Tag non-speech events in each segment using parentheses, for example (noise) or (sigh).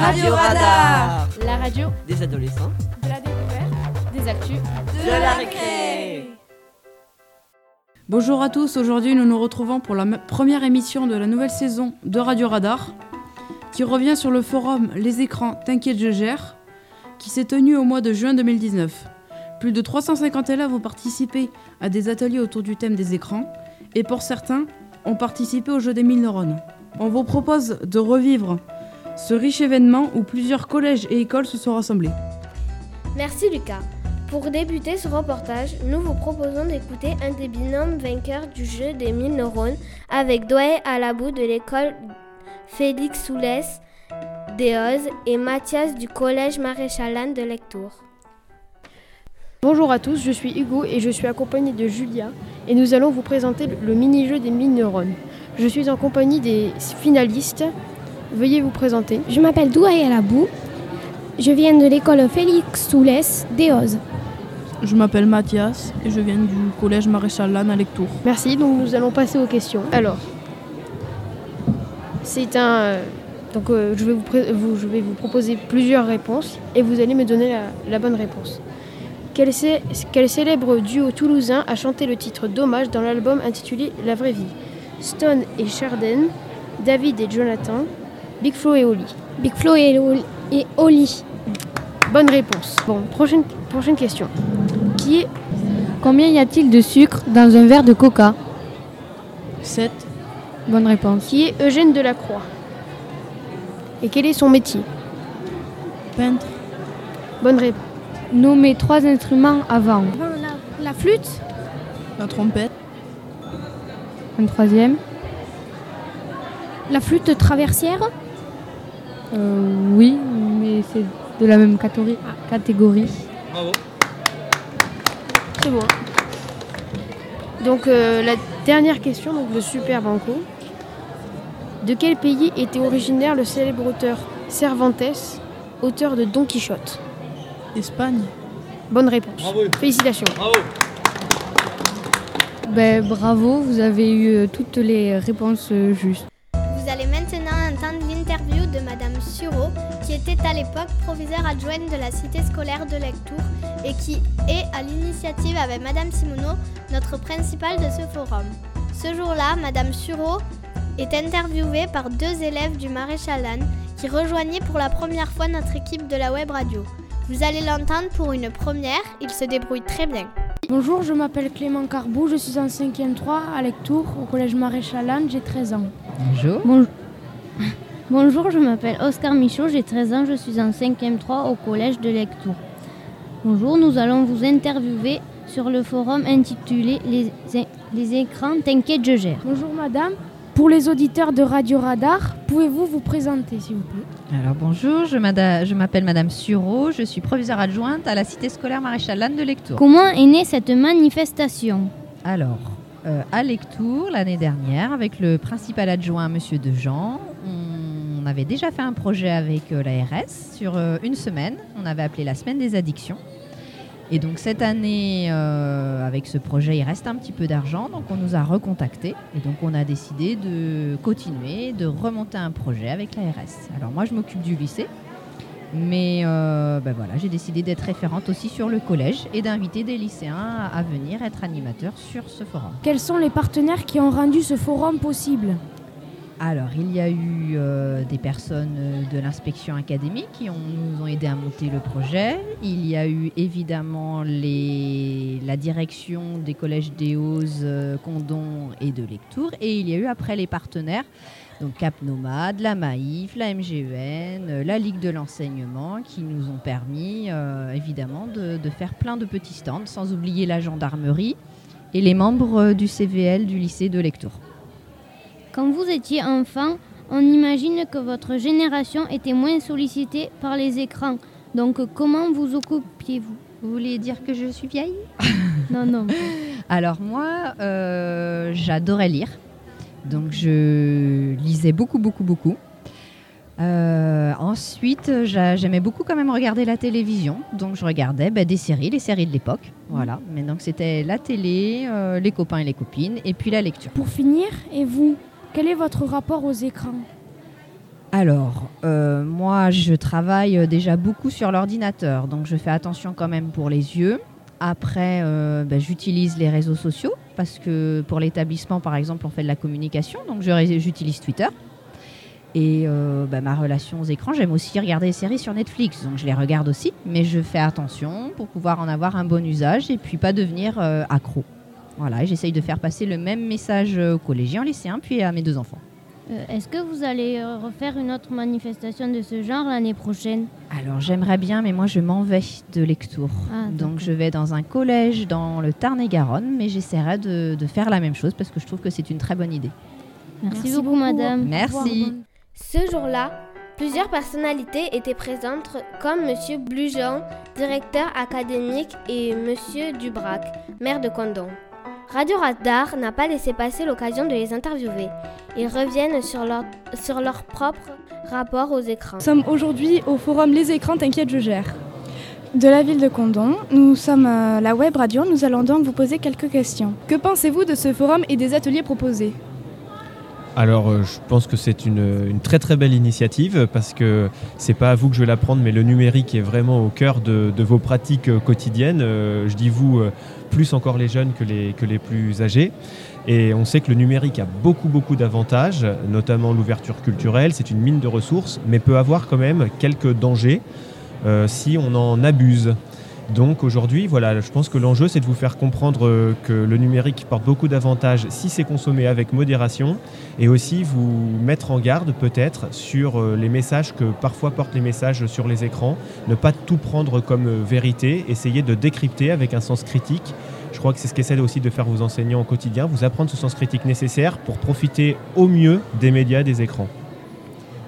Radio Radar La radio Des adolescents. de la découverte, des actus, de la récré. Bonjour à tous, aujourd'hui nous nous retrouvons pour la première émission de la nouvelle saison de Radio Radar qui revient sur le forum Les écrans T'inquiète je gère qui s'est tenu au mois de juin 2019. Plus de 350 élèves ont participé à des ateliers autour du thème des écrans et pour certains ont participé au jeu des 1000 neurones. On vous propose de revivre ce riche événement où plusieurs collèges et écoles se sont rassemblés. Merci Lucas. Pour débuter ce reportage, nous vous proposons d'écouter un des binômes vainqueurs du jeu des 1000 neurones avec Doé Alabou de l'école Félix Soulès d'Eoz et Mathias du collège Maréchal Lannes de Lectour. Bonjour à tous, je suis Hugo et je suis accompagné de Julia et nous allons vous présenter le- le mini-jeu des 1000 neurones. Je suis en compagnie des finalistes. Veuillez vous présenter. Je m'appelle Douaï Alabou. Je viens de l'école Félix Soulès d'Eoz. Je m'appelle Mathias et je viens du collège Maréchal Lannes à Lectour. Merci, donc nous allons passer aux questions. Alors, c'est un... euh, Donc euh, je, vais vous pré- vous- je vais vous proposer plusieurs réponses et vous allez me donner la, la bonne réponse. Quel, cé- quel célèbre duo toulousain a chanté le titre Dommage dans l'album intitulé La vraie vie? Stone et Sharden, David et Jonathan, Big Flo et Oli. Big Flo et, Oli- et Oli. Bonne réponse. Bon, prochaine, prochaine question. Qui est Combien y a-t-il de sucre dans un verre de coca? 7. Bonne réponse. Qui est Eugène Delacroix? Et quel est son métier? Peintre. Bonne réponse. Nommez trois instruments avant. La, la flûte, La trompette. Un troisième. la flûte traversière, Euh, oui, mais c'est de la même catégorie. catégorie. C'est bon. Donc euh, la dernière question, donc le super banco. De quel pays était originaire le célèbre auteur Cervantes, auteur de Don Quichotte? Espagne. Bonne réponse. Félicitations. Ben, bravo, vous avez eu euh, toutes les réponses justes. Était à l'époque proviseure adjointe de la cité scolaire de Lectour et qui est à l'initiative avec Madame Simoneau, notre principale de ce forum. Ce jour-là, Madame Sureau est interviewée par deux élèves du Maréchal Lannes qui rejoignaient pour la première fois notre équipe de la web radio. Vous allez l'entendre pour une première, il se débrouille très bien. Bonjour, je m'appelle Clément Carbou, je suis en 5e 3 à Lectour, au collège Maréchal Lannes, j'ai 13 ans. Bonjour. Bonjour, je m'appelle Oscar Michaud, j'ai 13 ans, je suis en 5e 3 au collège de Lectour. Bonjour, nous allons vous interviewer sur le forum intitulé Les, les écrans, t'inquiète, je gère. Bonjour madame. Pour les auditeurs de Radio Radar, pouvez-vous vous présenter s'il vous plaît? Alors bonjour, je m'appelle Madame Sureau, je suis proviseure adjointe à la cité scolaire Maréchal Lannes de Lectour. Comment est née cette manifestation? Alors, euh, à Lectour, l'année dernière, avec le principal adjoint, Monsieur Dejean, on avait déjà fait un projet avec euh, l'ARS sur euh, une semaine. On avait appelé la semaine des addictions. Et donc cette année, euh, avec ce projet, il reste un petit peu d'argent, donc on nous a recontactés. Et donc on a décidé de continuer, de remonter un projet avec l'ARS. Alors moi, je m'occupe du lycée. Mais ben voilà, j'ai décidé d'être référente aussi sur le collège et d'inviter des lycéens à venir être animateurs sur ce forum. Quels sont les partenaires qui ont rendu ce forum possible? Alors, il y a eu euh, des personnes euh, de l'inspection académique qui nous ont aidé à monter le projet. Il y a eu évidemment la direction des collèges d'Eos, euh, Condon et de Lectour. Et il y a eu après les partenaires, donc Cap Nomade, la Maïf, la MGEN, la Ligue de l'enseignement, qui nous ont permis évidemment de, de faire plein de petits stands, sans oublier la gendarmerie et les membres du CVL du lycée de Lectour. Quand vous étiez enfant, on imagine que votre génération était moins sollicitée par les écrans. Donc comment vous occupiez-vous? Vous voulez dire que je suis vieille? (laughs) Non, non. Alors moi, euh, j'adorais lire. Donc je lisais beaucoup, beaucoup, beaucoup. Euh, ensuite, j'a- j'aimais beaucoup quand même regarder la télévision. Donc je regardais bah, des séries, les séries de l'époque. Voilà. Mais donc c'était la télé, euh, les copains et les copines, et puis la lecture. Pour finir, et vous, quel est votre rapport aux écrans Alors, euh, moi, je travaille euh, déjà beaucoup sur l'ordinateur, donc je fais attention quand même pour les yeux. Après, euh, ben, j'utilise les réseaux sociaux parce que pour l'établissement, par exemple, on fait de la communication, donc j'utilise Twitter. Et ben, ma relation aux écrans, j'aime aussi regarder des séries sur Netflix, donc je les regarde aussi, mais je fais attention pour pouvoir en avoir un bon usage et puis pas devenir accro. Voilà, j'essaye de faire passer le même message euh, aux collégiens, lycéens, puis à mes deux enfants. Euh, Est-ce que vous allez euh, refaire une autre manifestation de ce genre l'année prochaine? Alors j'aimerais bien, mais moi je m'en vais de Lectour. Ah, Donc je vais dans un collège dans le Tarn-et-Garonne, mais j'essaierai de, de faire la même chose parce que je trouve que c'est une très bonne idée. Merci, Merci beaucoup, beaucoup. madame. Merci. Ce jour-là, plusieurs personnalités étaient présentes comme Monsieur Blujean, directeur académique, et Monsieur Dubrac, maire de Condon. Radio Radar n'a pas laissé passer l'occasion de les interviewer. Ils reviennent sur leur, sur leur propre rapport aux écrans. Nous sommes aujourd'hui au forum Les écrans, t'inquiète, je gère. De la ville de Condon, nous sommes la web radio, nous allons donc vous poser quelques questions. Que pensez-vous de ce forum et des ateliers proposés? Alors, euh, je pense que c'est une, très très belle initiative parce que c'est pas à vous que je vais l'apprendre, mais le numérique est vraiment au cœur de, vos pratiques euh, quotidiennes. Euh, je dis vous, plus encore les jeunes que les, plus âgés. Et on sait que le numérique a beaucoup beaucoup d'avantages, notamment l'ouverture culturelle, c'est une mine de ressources, mais peut avoir quand même quelques dangers si on en abuse. Donc aujourd'hui, voilà, je pense que l'enjeu, c'est de vous faire comprendre euh, que le numérique porte beaucoup d'avantages si c'est consommé avec modération, et aussi vous mettre en garde peut-être sur euh, les messages que parfois portent les messages sur les écrans, ne pas tout prendre comme euh, vérité, essayer de décrypter avec un sens critique. Je crois que c'est ce qu'essaient aussi de faire vos enseignants au quotidien, vous apprendre ce sens critique nécessaire pour profiter au mieux des médias, des écrans.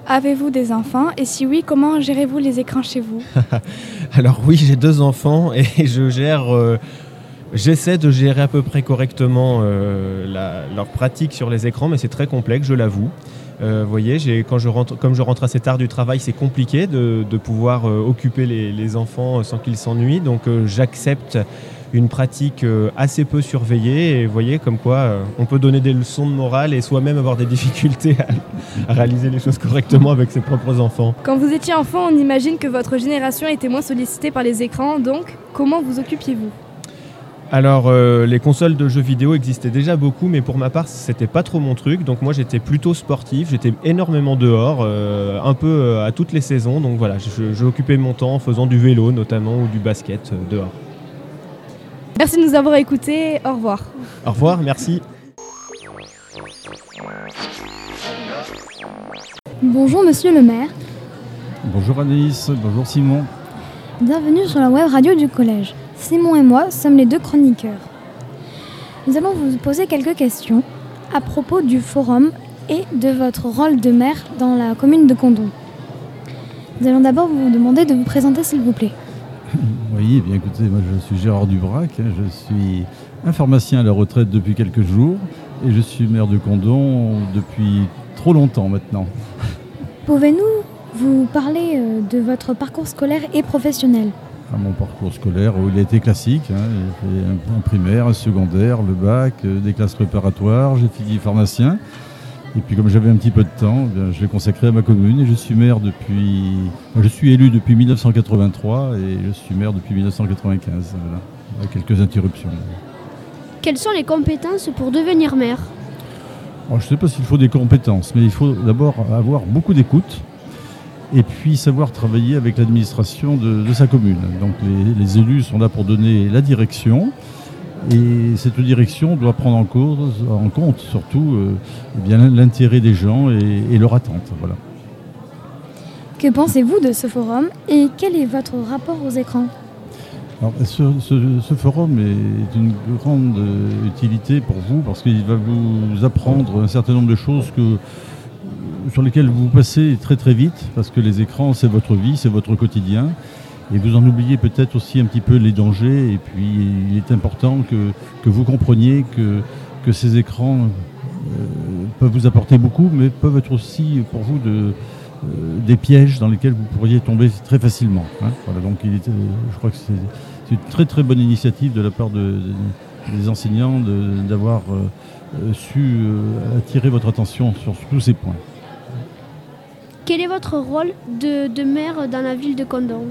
Avez-vous des enfants? Et si oui, comment gérez-vous les écrans chez vous? (laughs) Alors oui, j'ai deux enfants et (laughs) je gère, euh, j'essaie de gérer à peu près correctement euh, leur pratique sur les écrans, mais c'est très complexe, je l'avoue. Euh, vous voyez, quand je rentre, comme je rentre assez tard du travail, c'est compliqué de, pouvoir occuper les, enfants sans qu'ils s'ennuient. Donc j'accepte une pratique euh, assez peu surveillée. Et vous voyez, comme quoi euh, on peut donner des leçons de morale et soi-même avoir des (laughs) difficultés à- à réaliser les choses correctement avec ses propres enfants. Quand vous étiez enfant, on imagine que votre génération était moins sollicitée par les écrans, donc comment vous occupiez-vous? Alors, euh, les consoles de jeux vidéo existaient déjà beaucoup, mais pour ma part, c'était pas trop mon truc. Donc, moi, j'étais plutôt sportif. J'étais énormément dehors, euh, un peu euh, à toutes les saisons. Donc, voilà, occupé mon temps en faisant du vélo, notamment, ou du basket dehors. Merci de nous avoir écoutés, au revoir. Au revoir, merci. Bonjour monsieur le maire, Bonjour Anaïs, bonjour Simon. bienvenue sur la web radio du collège. Simon et moi sommes les deux chroniqueurs. Nous allons vous poser quelques questions à propos du forum et de votre rôle de maire dans la commune de Condon. Nous allons d'abord vous demander de vous présenter s'il vous plaît. Oui, eh bien écoutez, moi je suis Gérard Dubrac, hein, je suis un pharmacien à la retraite depuis quelques jours et je suis maire de Condon depuis trop longtemps maintenant. Pouvez-nous vous parler euh, de votre parcours scolaire et professionnel? À mon parcours scolaire, où il a été classique, hein, j'ai fait un, un primaire, un secondaire, le bac, euh, des classes préparatoires, j'ai fini pharmacien. Et puis comme j'avais un petit peu de temps, eh bien, je l'ai consacré à ma commune et je suis maire depuis... Je suis élu depuis 1983 et je suis maire depuis 1995, voilà, avec quelques interruptions. Quelles sont les compétences pour devenir maire? Alors, je ne sais pas s'il faut des compétences, mais il faut d'abord avoir beaucoup d'écoute et puis savoir travailler avec l'administration de, de sa commune. Donc les, les élus sont là pour donner la direction et cette direction doit prendre en, cause, en compte surtout euh, eh bien, l'intérêt des gens et, et leur attente. Voilà. Que pensez-vous de ce forum et quel est votre rapport aux écrans? Alors, ce, ce- ce forum est d'une grande utilité pour vous parce qu'il va vous apprendre un certain nombre de choses que, sur lesquelles vous passez très très vite parce que les écrans c'est votre vie, c'est votre quotidien et vous en oubliez peut-être aussi un petit peu les dangers et puis il est important que, que vous compreniez que, que ces écrans euh, peuvent vous apporter beaucoup mais peuvent être aussi pour vous euh, des pièges dans lesquels vous pourriez tomber très facilement. hein. Voilà, donc euh, je crois que c'est une très très bonne initiative de la part de- de- des enseignants d'avoir su attirer votre attention sur tous ces points. Quel est votre rôle de, de maire dans la ville de Condon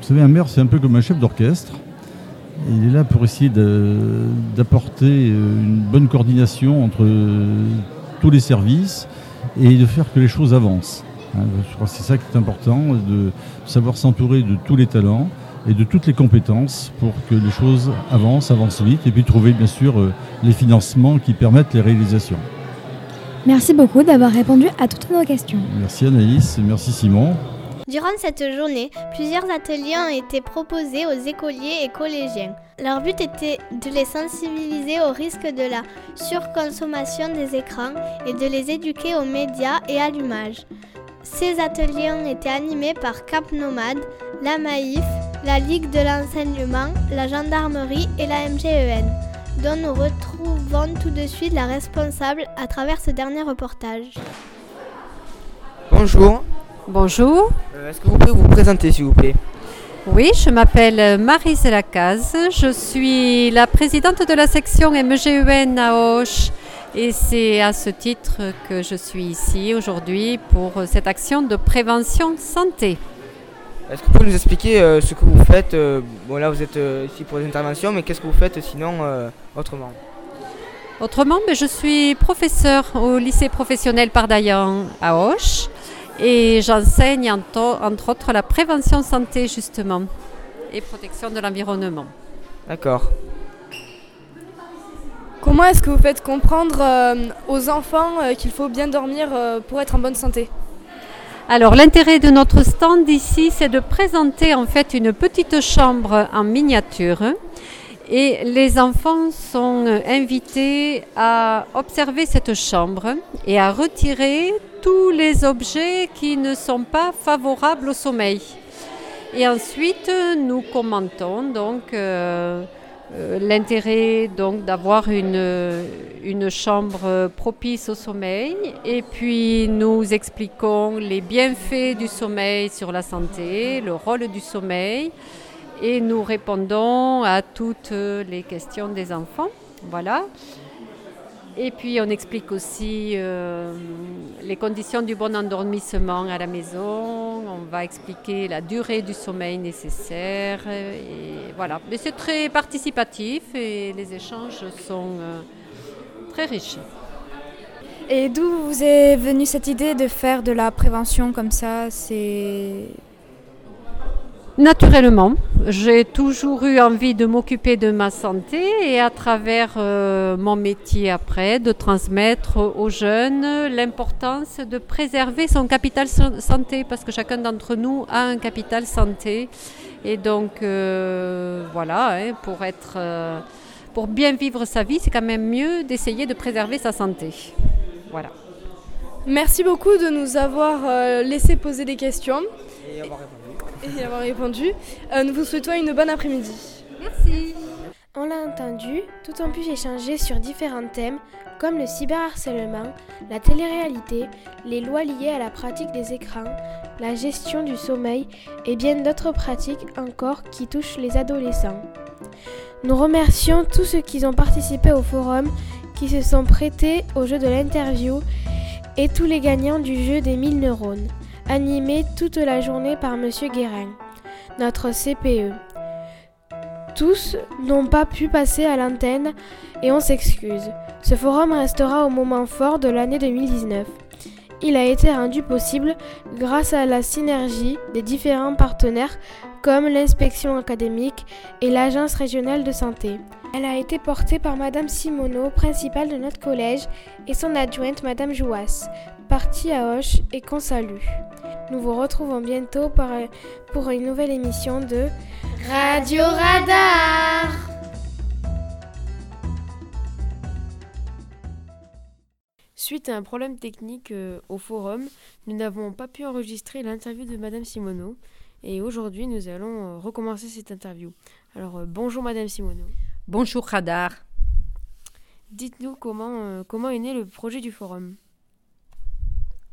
Vous savez, un maire, c'est un peu comme un chef d'orchestre. Il est là pour essayer d'apporter euh, une bonne coordination entre euh, tous les services et de faire que les choses avancent. Hein, Je crois que c'est ça qui est important, de savoir s'entourer de tous les talents et de toutes les compétences pour que les choses avancent, avancent vite, et puis trouver bien sûr euh, les financements qui permettent les réalisations. Merci beaucoup d'avoir répondu à toutes nos questions. Merci Anaïs, et merci Simon. Durant cette journée, plusieurs ateliers ont été proposés aux écoliers et collégiens. Leur but était de les sensibiliser au risque de la surconsommation des écrans et de les éduquer aux médias et à l'image. Ces ateliers ont été animés par Cap Nomade, la Maïf, la Ligue de l'enseignement, la gendarmerie et la MGEN, dont nous retrouvons tout de suite la responsable à travers ce dernier reportage. Bonjour. Bonjour. Euh, Est-ce que vous pouvez vous présenter, s'il vous plaît? Oui, je m'appelle Marise Lacaze. Je suis la présidente de la section MGEN à Auch. Et c'est à ce titre que je suis ici aujourd'hui pour cette action de prévention santé. Est-ce que vous pouvez nous expliquer euh, ce que vous faites euh, Bon, là, vous êtes euh, ici pour des interventions, mais qu'est-ce que vous faites sinon euh, autrement? Autrement, ben, je suis professeure au lycée professionnel Pardaillan à Auch et j'enseigne entre, entre autres la prévention santé justement et protection de l'environnement. D'accord. Comment est-ce que vous faites comprendre euh, aux enfants euh, qu'il faut bien dormir euh, pour être en bonne santé? Alors l'intérêt de notre stand ici, c'est de présenter en fait une petite chambre en miniature. Et les enfants sont invités à observer cette chambre et à retirer tous les objets qui ne sont pas favorables au sommeil. Et ensuite, nous commentons donc euh, euh, l'intérêt donc d'avoir une, une chambre propice au sommeil et puis nous expliquons les bienfaits du sommeil sur la santé, le rôle du sommeil et nous répondons à toutes les questions des enfants. Voilà. Et puis on explique aussi euh, les conditions du bon endormissement à la maison. On va expliquer la durée du sommeil nécessaire. Et voilà. Mais c'est très participatif et les échanges sont euh, très riches. Et d'où vous est venue cette idée de faire de la prévention comme ça? C'est Naturellement, j'ai toujours eu envie de m'occuper de ma santé et à travers euh, mon métier après, de transmettre aux jeunes l'importance de préserver son capital santé parce que chacun d'entre nous a un capital santé et donc euh, voilà, hein, pour être, euh, pour bien vivre sa vie, c'est quand même mieux d'essayer de préserver sa santé. Voilà. Merci beaucoup de nous avoir euh, laissé poser des questions Et avoir répondu. Et avoir répondu. Euh, nous vous souhaitons une bonne après-midi. Merci. On l'a entendu, tout ont pu échanger sur différents thèmes comme le cyberharcèlement, la télé-réalité, les lois liées à la pratique des écrans, la gestion du sommeil et bien d'autres pratiques encore qui touchent les adolescents. Nous remercions tous ceux qui ont participé au forum, qui se sont prêtés au jeu de l'interview et tous les gagnants du jeu des 1000 neurones, animé toute la journée par Monsieur Guérin, notre CPE. Tous n'ont pas pu passer à l'antenne et on s'excuse. Ce forum restera au moment fort de l'année 2019. Il a été rendu possible grâce à la synergie des différents partenaires comme l'inspection académique et l'agence régionale de santé. Elle a été portée par Madame Simoneau, principale de notre collège, et son adjointe Madame Jouas, partie à Hoche et qu'on salue. Nous vous retrouvons bientôt par- pour une nouvelle émission de Radio Radar Suite à un problème technique euh, au forum, nous n'avons pas pu enregistrer l'interview de Madame Simoneau et aujourd'hui nous allons euh, recommencer cette interview. Alors euh, bonjour Madame Simoneau. Bonjour Radar. Dites-nous comment, euh, comment est né le projet du forum.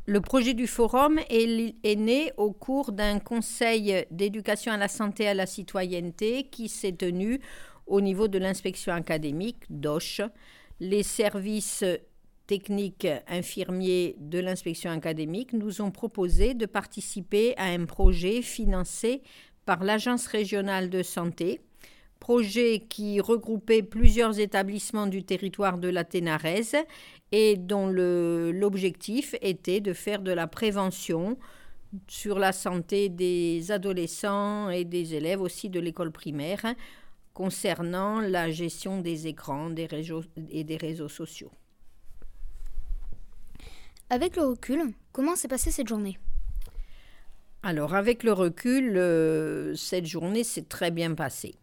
Le projet du forum est, né au cours d'un conseil d'éducation à la santé et à la citoyenneté qui s'est tenu au niveau de l'inspection académique d'Auch. Les services techniques infirmiers de l'inspection académique nous ont proposé de participer à un projet financé par l'Agence régionale de santé, projet qui regroupait plusieurs établissements du territoire de la Ténarèse et dont l'objectif était de faire de la prévention sur la santé des adolescents et des élèves aussi de l'école primaire concernant la gestion des écrans des réseaux et des réseaux sociaux. Avec le recul, comment s'est passée cette journée? Alors avec le recul, euh, cette journée s'est très bien passée.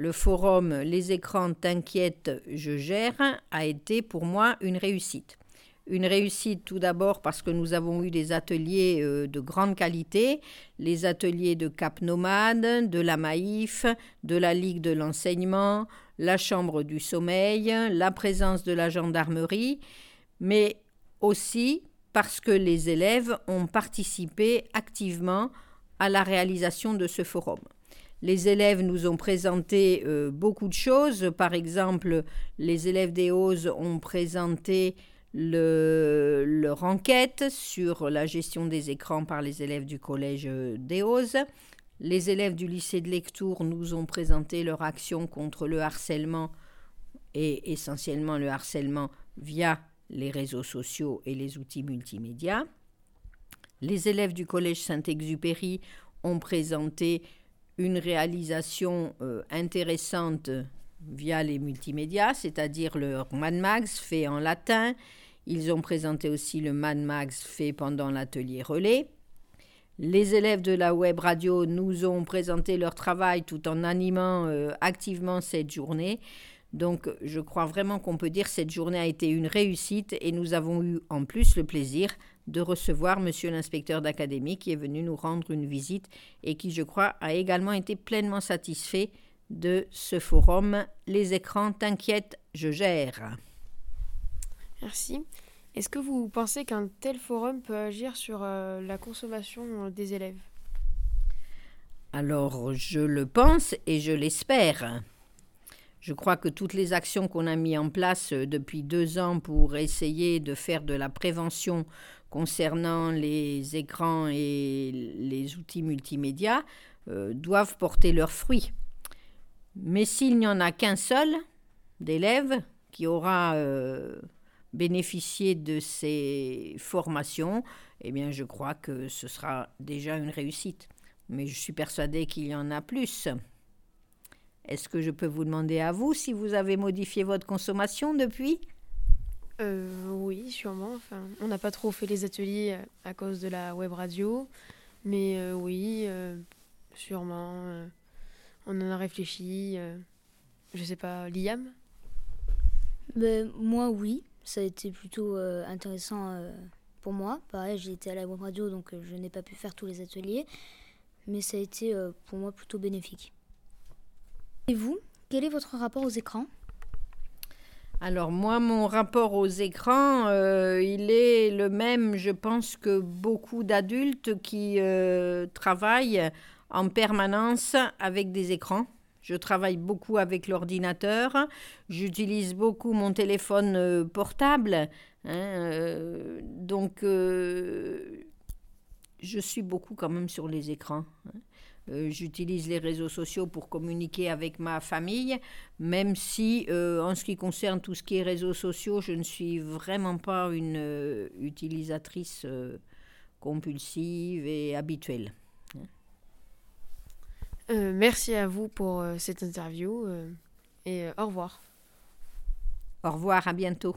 Le forum Les écrans t'inquiètent, je gère a été pour moi une réussite. Une réussite tout d'abord parce que nous avons eu des ateliers euh, de grande qualité, les ateliers de Cap Nomade, de la Maïf, de la Ligue de l'enseignement, la Chambre du sommeil, la présence de la gendarmerie, mais aussi parce que les élèves ont participé activement à la réalisation de ce forum. Les élèves nous ont présenté euh, beaucoup de choses. Par exemple, les élèves des Hautes ont présenté leur enquête sur la gestion des écrans par les élèves du collège des Hautes. Les élèves du lycée de Lectour nous ont présenté leur action contre le harcèlement et essentiellement le harcèlement via les réseaux sociaux et les outils multimédia. Les élèves du collège Saint-Exupéry ont présenté une réalisation euh, intéressante via les multimédias, c'est-à-dire leur Mad Max fait en latin. Ils ont présenté aussi le Mad Max fait pendant l'atelier relais. Les élèves de la web radio nous ont présenté leur travail tout en animant euh, activement cette journée. Donc je crois vraiment qu'on peut dire que cette journée a été une réussite et nous avons eu en plus le plaisir de recevoir monsieur l'inspecteur d'académie qui est venu nous rendre une visite et qui, je crois, a également été pleinement satisfait de ce forum. Les écrans t'inquiètent, je gère. Merci. Est-ce que vous pensez qu'un tel forum peut agir sur euh, la consommation euh, des élèves? Alors, je le pense et je l'espère. Je crois que toutes les actions qu'on a mises en place euh, depuis deux ans pour essayer de faire de la prévention concernant les écrans et les outils multimédia euh, doivent porter leurs fruits. Mais s'il n'y en a qu'un seul d'élèves qui aura euh, bénéficié de ces formations, eh bien je crois que ce sera déjà une réussite. Mais je suis persuadée qu'il y en a plus. Est-ce que je peux vous demander à vous si vous avez modifié votre consommation depuis? Euh, Oui, sûrement. On n'a pas trop fait les ateliers euh, à cause de la web radio, mais euh, oui, sûrement. on en a réfléchi. je sais pas, Liam? Ben, Moi, oui. Ça a été plutôt intéressant pour moi. Pareil, j'ai été à la web radio, donc je n'ai pas pu faire tous les ateliers, mais ça a été pour moi plutôt bénéfique. Et vous, quel est votre rapport aux écrans? Alors moi, mon rapport aux écrans, euh, il est le même, je pense, que beaucoup d'adultes qui euh, travaillent en permanence avec des écrans. Je travaille beaucoup avec l'ordinateur, j'utilise beaucoup mon téléphone euh, portable, hein, donc je suis beaucoup quand même sur les écrans. Hein. Euh, j'utilise les réseaux sociaux pour communiquer avec ma famille, même si euh, en ce qui concerne tout ce qui est réseaux sociaux, je ne suis vraiment pas une euh, utilisatrice compulsive et habituelle. merci à vous pour cette interview et au revoir. Au revoir, à bientôt.